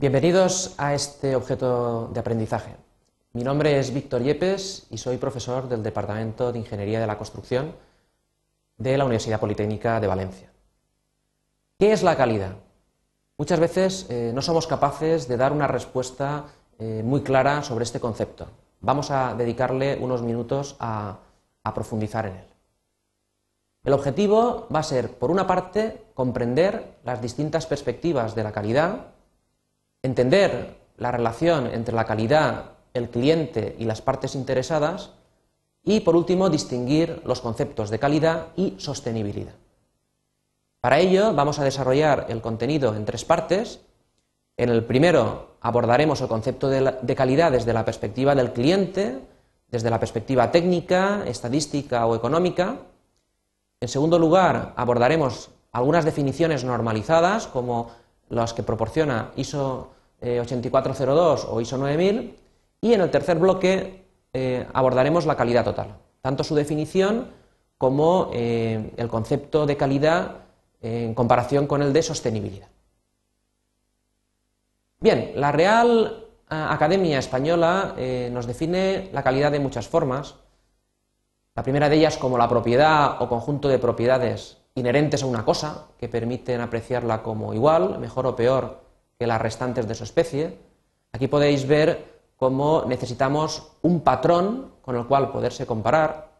Bienvenidos a este objeto de aprendizaje. Mi nombre es Víctor Yepes y soy profesor del Departamento de Ingeniería de la Construcción de la Universidad Politécnica de Valencia. ¿Qué es la calidad? Muchas veces eh, no somos capaces de dar una respuesta eh, muy clara sobre este concepto. Vamos a dedicarle unos minutos a profundizar en él. El objetivo va a ser, por una parte, comprender las distintas perspectivas de la calidad, entender la relación entre la calidad, el cliente y las partes interesadas, y, por último, distinguir los conceptos de calidad y sostenibilidad. Para ello, vamos a desarrollar el contenido en tres partes. En el primero abordaremos el concepto de, calidad desde la perspectiva del cliente, desde la perspectiva técnica, estadística o económica. En segundo lugar, abordaremos algunas definiciones normalizadas, como las que proporciona ISO 8402 eh, o ISO 9000, y en el tercer bloque eh, abordaremos la calidad total, tanto su definición como eh, el concepto de calidad en comparación con el de sostenibilidad. Bien, la Real Academia Española nos define la calidad de muchas formas, la primera de ellas como la propiedad o conjunto de propiedades inherentes a una cosa, que permiten apreciarla como igual, mejor o peor que las restantes de su especie. Aquí podéis ver cómo necesitamos un patrón con el cual poderse comparar.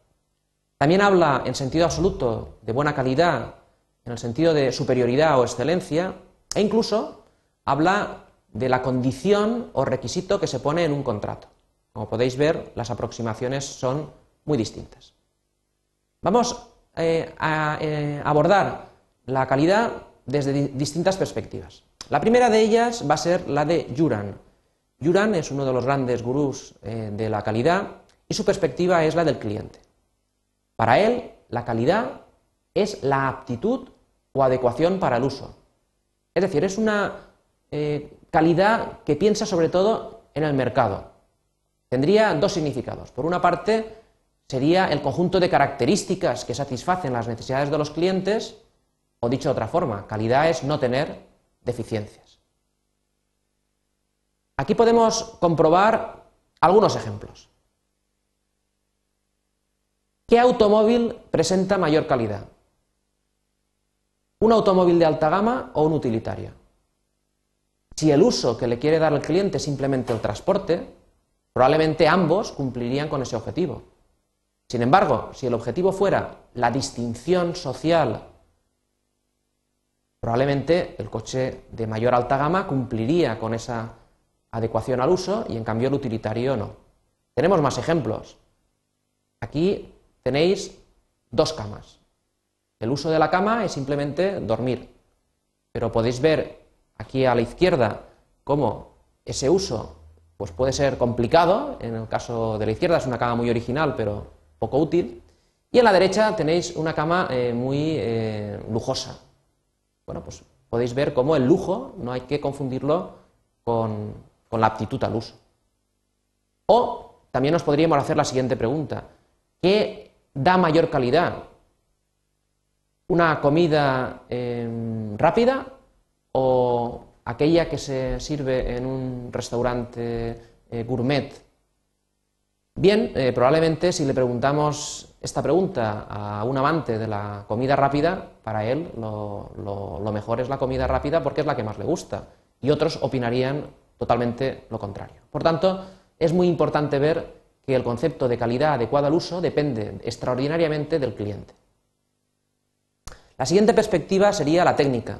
También habla en sentido absoluto de buena calidad, en el sentido de superioridad o excelencia, e incluso habla de la condición o requisito que se pone en un contrato. Como podéis ver, las aproximaciones son muy distintas. Vamos eh, a eh, abordar la calidad desde distintas perspectivas. La primera de ellas va a ser la de Juran. Juran es uno de los grandes gurús eh, de la calidad y su perspectiva es la del cliente. Para él, la calidad es la aptitud o adecuación para el uso. Es decir, es una calidad que piensa sobre todo en el mercado. Tendría dos significados. Por una parte, sería el conjunto de características que satisfacen las necesidades de los clientes, o dicho de otra forma, calidad es no tener deficiencias. Aquí podemos comprobar algunos ejemplos. ¿Qué automóvil presenta mayor calidad? ¿Un automóvil de alta gama o un utilitario? Si el uso que le quiere dar el cliente es simplemente el transporte, probablemente ambos cumplirían con ese objetivo. Sin embargo, si el objetivo fuera la distinción social, probablemente el coche de mayor alta gama cumpliría con esa adecuación al uso y en cambio el utilitario no. Tenemos más ejemplos. Aquí tenéis dos camas. El uso de la cama es simplemente dormir, pero podéis ver aquí a la izquierda cómo ese uso pues puede ser complicado. En el caso de la izquierda es una cama muy original, pero poco útil. Y en la derecha tenéis una cama eh, muy eh, lujosa. Bueno, pues podéis ver cómo el lujo no hay que confundirlo con, con la aptitud al uso. O también nos podríamos hacer la siguiente pregunta. ¿Qué da mayor calidad? ¿Una comida em, rápida o aquella que se sirve en un restaurante eh, gourmet Bien, eh, probablemente si le preguntamos esta pregunta a un amante de la comida rápida, para él lo, mejor es la comida rápida porque es la que más le gusta. Y otros opinarían totalmente lo contrario. Por tanto, es muy importante ver que el concepto de calidad adecuada al uso depende extraordinariamente del cliente. La siguiente perspectiva sería la técnica,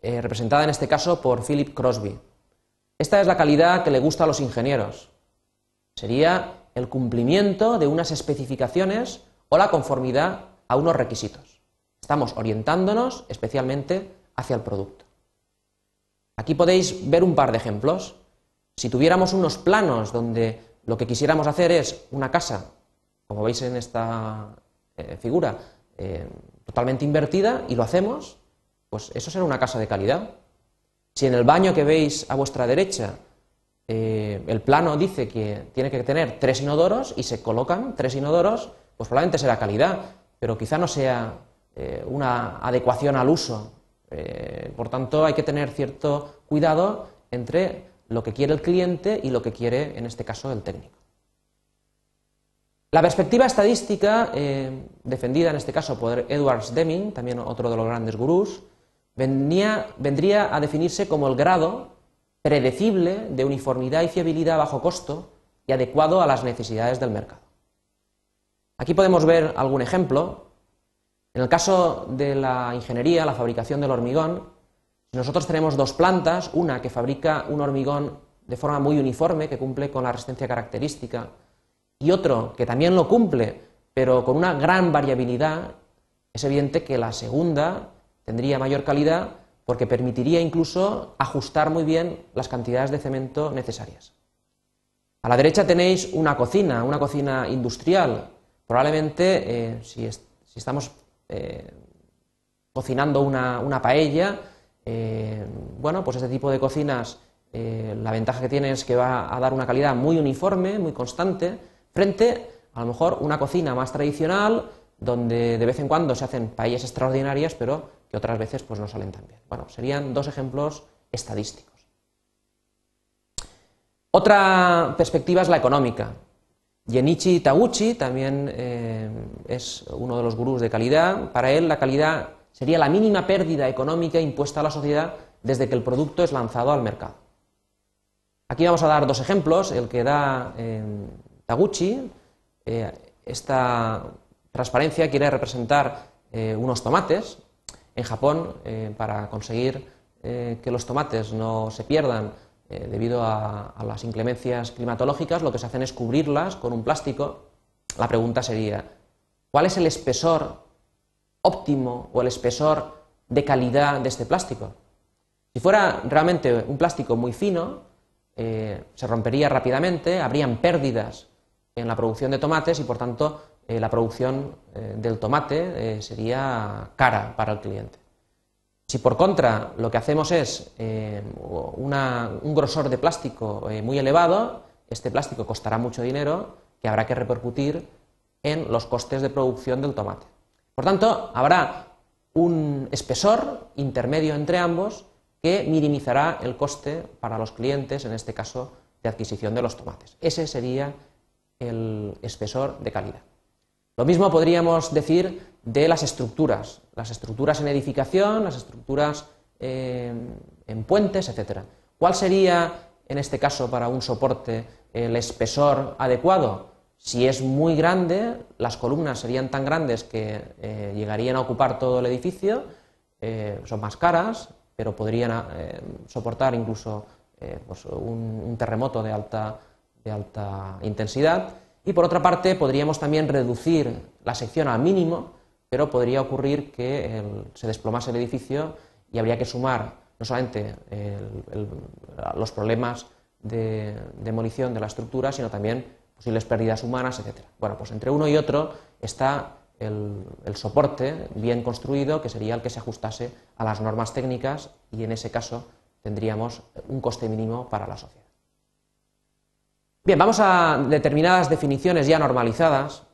eh, representada en este caso por Philip Crosby. Esta es la calidad que le gusta a los ingenieros, Sería el cumplimiento de unas especificaciones o la conformidad a unos requisitos. Estamos orientándonos especialmente hacia el producto. Aquí podéis ver un par de ejemplos. Si tuviéramos unos planos donde lo que quisiéramos hacer es una casa, como veis en esta eh, figura, eh, totalmente invertida y lo hacemos, pues eso será una casa de calidad. Si en el baño que veis a vuestra derecha eh, el plano dice que tiene que tener tres inodoros y se colocan tres inodoros, pues probablemente será calidad, pero quizá no sea eh, una adecuación al uso Eh, por tanto, hay que tener cierto cuidado entre lo que quiere el cliente y lo que quiere, en este caso, el técnico. La perspectiva estadística, defendida en este caso por Edwards Deming, también otro de los grandes gurús, vendría a definirse como el grado predecible de uniformidad y fiabilidad a bajo costo y adecuado a las necesidades del mercado. Aquí podemos ver algún ejemplo. En el caso de la ingeniería, la fabricación del hormigón, nosotros tenemos dos plantas, una que fabrica un hormigón de forma muy uniforme, que cumple con la resistencia característica, y otro que también lo cumple, pero con una gran variabilidad, es evidente que la segunda tendría mayor calidad porque permitiría incluso ajustar muy bien las cantidades de cemento necesarias. A la derecha tenéis una cocina, una cocina industrial. Probablemente, eh, si, estamos eh, cocinando una, paella, eh, bueno, pues este tipo de cocinas, la ventaja que tiene es que va a dar una calidad muy uniforme, muy constante, frente a lo mejor una cocina más tradicional, donde de vez en cuando se hacen paellas extraordinarias, pero que otras veces pues, no salen tan bien. Bueno, serían dos ejemplos estadísticos. Otra perspectiva es la económica. Genichi Taguchi también eh, es uno de los gurús de calidad. Para él la calidad sería la mínima pérdida económica impuesta a la sociedad desde que el producto es lanzado al mercado. Aquí vamos a dar dos ejemplos. El que da eh, Taguchi, eh, esta transparencia quiere representar eh, unos tomates. En Japón, eh, para conseguir que los tomates no se pierdan debido a, las inclemencias climatológicas, lo que se hacen es cubrirlas con un plástico. La pregunta sería, ¿cuál es el espesor óptimo o el espesor de calidad de este plástico? Si fuera realmente un plástico muy fino, se rompería rápidamente, habrían pérdidas en la producción de tomates y por tanto eh, la producción eh, del tomate eh, sería cara para el cliente. Si por contra lo que hacemos es un grosor de plástico muy elevado, este plástico costará mucho dinero que habrá que repercutir en los costes de producción del tomate. Por tanto, habrá un espesor intermedio entre ambos que minimizará el coste para los clientes, en este caso de adquisición de los tomates. Ese sería el espesor de calidad. Lo mismo podríamos decir de las estructuras, las estructuras en edificación, las estructuras eh, en puentes, etc. ¿Cuál sería, en este caso, para un soporte el espesor adecuado? Si es muy grande, las columnas serían tan grandes que eh, llegarían a ocupar todo el edificio, eh, son más caras, pero podrían soportar incluso pues un terremoto de alta de alta intensidad. Y por otra parte, podríamos también reducir la sección al mínimo, pero podría ocurrir que se desplomase el edificio y habría que sumar no solamente los problemas de demolición de la estructura, sino también posibles pérdidas humanas, etc. Bueno, pues entre uno y otro está el, el, soporte bien construido, que sería el que se ajustase a las normas técnicas y en ese caso tendríamos un coste mínimo para la sociedad. Bien, vamos a determinadas definiciones ya normalizadas.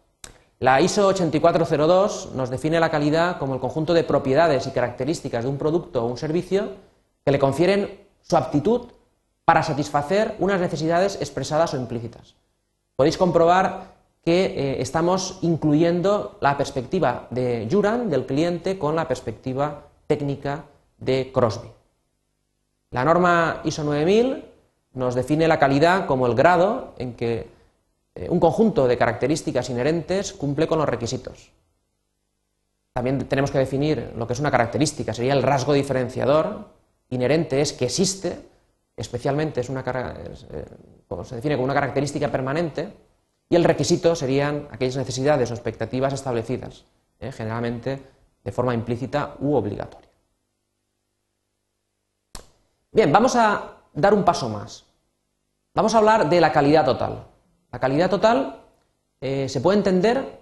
La ISO 8402 nos define la calidad como el conjunto de propiedades y características de un producto o un servicio que le confieren su aptitud para satisfacer unas necesidades expresadas o implícitas. Podéis comprobar que eh, estamos incluyendo la perspectiva de Juran, del cliente, con la perspectiva técnica de Crosby. La norma ISO 9000 nos define la calidad como el grado en que eh, un conjunto de características inherentes cumple con los requisitos. También tenemos que definir lo que es una característica, sería el rasgo diferenciador. Inherente es que existe, especialmente es una, eh, se define como una característica permanente, y el requisito serían aquellas necesidades o expectativas establecidas, eh, generalmente de forma implícita u obligatoria. Bien, vamos a dar un paso más. Vamos a hablar de la calidad total. La calidad total eh, se puede entender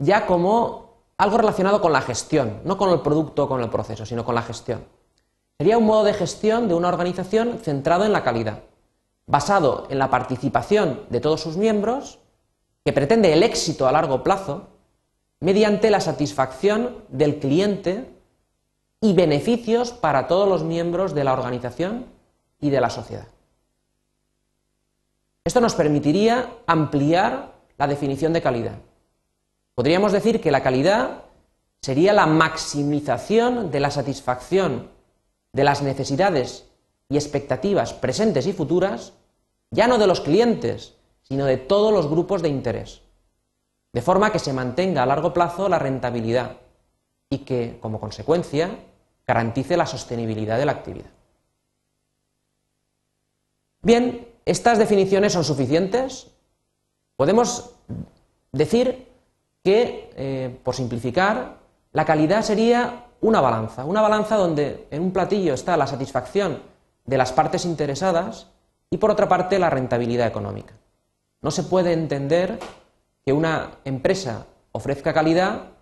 ya como algo relacionado con la gestión, no con el producto o con el proceso, sino con la gestión. Sería un modo de gestión de una organización centrado en la calidad, basado en la participación de todos sus miembros, que pretende el éxito a largo plazo mediante la satisfacción del cliente y beneficios para todos los miembros de la organización y de la sociedad. Esto nos permitiría ampliar la definición de calidad. Podríamos decir que la calidad sería la maximización de la satisfacción de las necesidades y expectativas presentes y futuras, ya no de los clientes, sino de todos los grupos de interés, de forma que se mantenga a largo plazo la rentabilidad y que, como consecuencia, garantice la sostenibilidad de la actividad. Bien, ¿estas definiciones son suficientes? Podemos decir que, eh, por simplificar, la calidad sería una balanza, una balanza donde en un platillo está la satisfacción de las partes interesadas y por otra parte la rentabilidad económica. No se puede entender que una empresa ofrezca calidad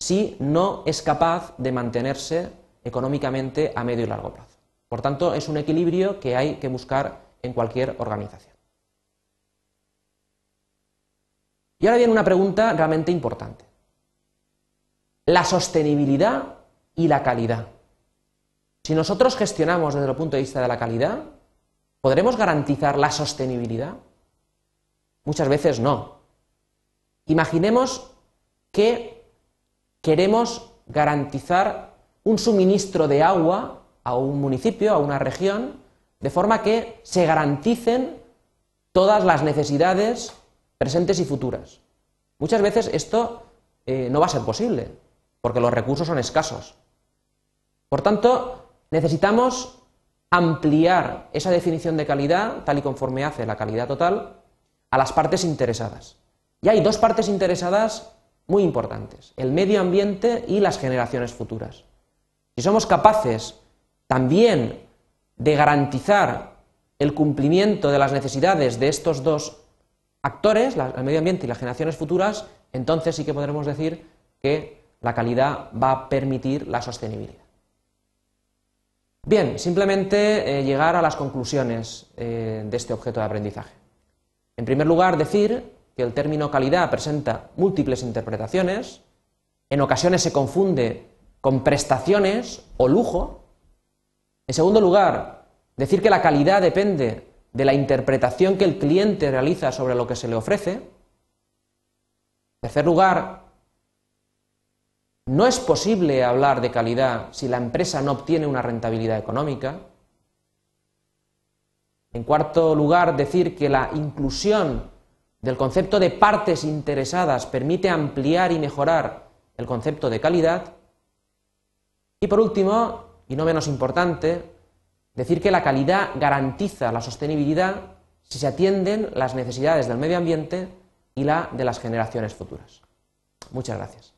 si no es capaz de mantenerse económicamente a medio y largo plazo. Por tanto, es un equilibrio que hay que buscar en cualquier organización. Y ahora viene una pregunta realmente importante. La sostenibilidad y la calidad. Si nosotros gestionamos desde el punto de vista de la calidad, ¿podremos garantizar la sostenibilidad? Muchas veces no. Imaginemos que queremos garantizar un suministro de agua a un municipio, a una región, de forma que se garanticen todas las necesidades presentes y futuras. Muchas veces esto eh, no va a ser posible, porque los recursos son escasos. Por tanto, necesitamos ampliar esa definición de calidad, tal y conforme hace la calidad total, a las partes interesadas. Y hay dos partes interesadas muy importantes, el medio ambiente y las generaciones futuras. Si somos capaces también de garantizar el cumplimiento de las necesidades de estos dos actores, el medio ambiente y las generaciones futuras, entonces sí que podremos decir que la calidad va a permitir la sostenibilidad. Bien, simplemente eh, llegar a las conclusiones eh, de este objeto de aprendizaje. En primer lugar, decir que el término calidad presenta múltiples interpretaciones, en ocasiones se confunde con prestaciones o lujo. En segundo lugar, decir que la calidad depende de la interpretación que el cliente realiza sobre lo que se le ofrece. En tercer lugar, no es posible hablar de calidad si la empresa no obtiene una rentabilidad económica. En cuarto lugar, decir que la inclusión del concepto de partes interesadas permite ampliar y mejorar el concepto de calidad. Y por último, y no menos importante, decir que la calidad garantiza la sostenibilidad si se atienden las necesidades del medio ambiente y la de las generaciones futuras. Muchas gracias.